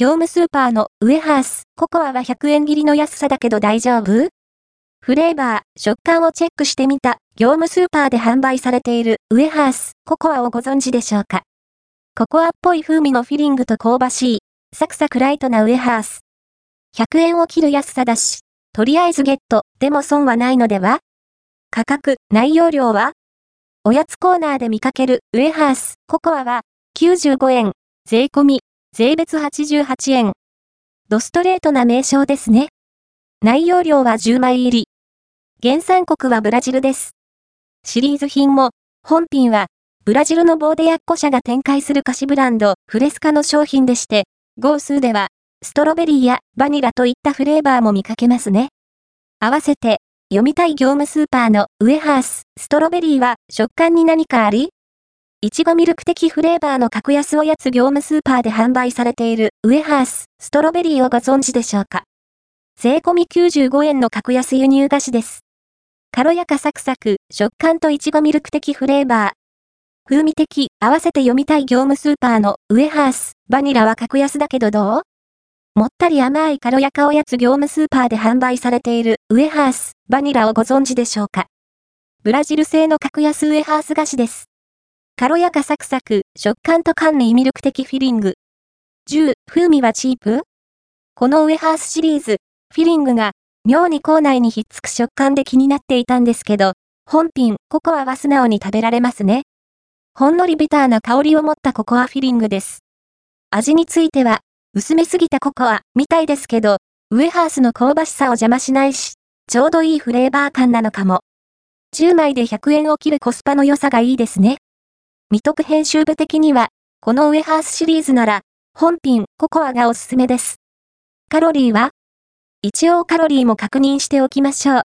業務スーパーのウエハース、ココアは100円切りの安さだけど大丈夫？フレーバー、食感をチェックしてみた、業務スーパーで販売されているウエハース、ココアをご存知でしょうか？ココアっぽい風味のフィリングと香ばしい、サクサクライトなウエハース。100円を切る安さだし、とりあえずゲット、でも損はないのでは？価格、内容量は？おやつコーナーで見かけるウエハース、ココアは95円、税込み、税別88円。ドストレートな名称ですね。内容量は10枚入り。原産国はブラジルです。シリーズ品も、本品は、ブラジルのボーデヤッコ社が展開する菓子ブランド、フレスカの商品でして、号数では、ストロベリーやバニラといったフレーバーも見かけますね。合わせて、読みたい業務スーパーのウエハース、ストロベリーは食感に何かあり？いちごミルク的フレーバーの格安おやつ業務スーパーで販売されているウエハース、ストロベリーをご存知でしょうか？税込み95円の格安輸入菓子です。軽やかサクサク、食感といちごミルク的フレーバー。風味的、合わせて読みたい業務スーパーのウエハース、バニラは格安だけどどう？もったり甘い軽やかおやつ業務スーパーで販売されているウエハース、バニラをご存知でしょうか？ブラジル製の格安ウエハース菓子です。軽やかサクサク、食感と甘味ミルク的フィリング。10、風味はチープ？このウエハースシリーズ、フィリングが妙に口内にひっつく食感で気になっていたんですけど、本品、ココアは素直に食べられますね。ほんのりビターな香りを持ったココアフィリングです。味については、薄めすぎたココア、みたいですけど、ウエハースの香ばしさを邪魔しないし、ちょうどいいフレーバー感なのかも。10枚で100円を切るコスパの良さがいいですね。未得編集部的には、このウエハースシリーズなら、本品、ココアがおすすめです。カロリーは一応カロリーも確認しておきましょう。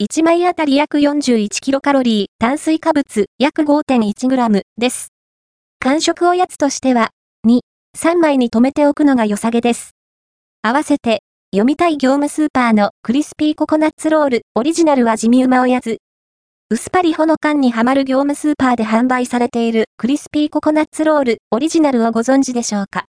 1枚あたり約41キロカロリー、炭水化物約5.1グラムです。完食おやつとしては、2、3枚に留めておくのが良さげです。合わせて、読みたい業務スーパーのクリスピーココナッツロールオリジナルは地味うまおやつ。薄パリほの缶にはまる業務スーパーで販売されているクリスピーココナッツロールオリジナルをご存知でしょうか？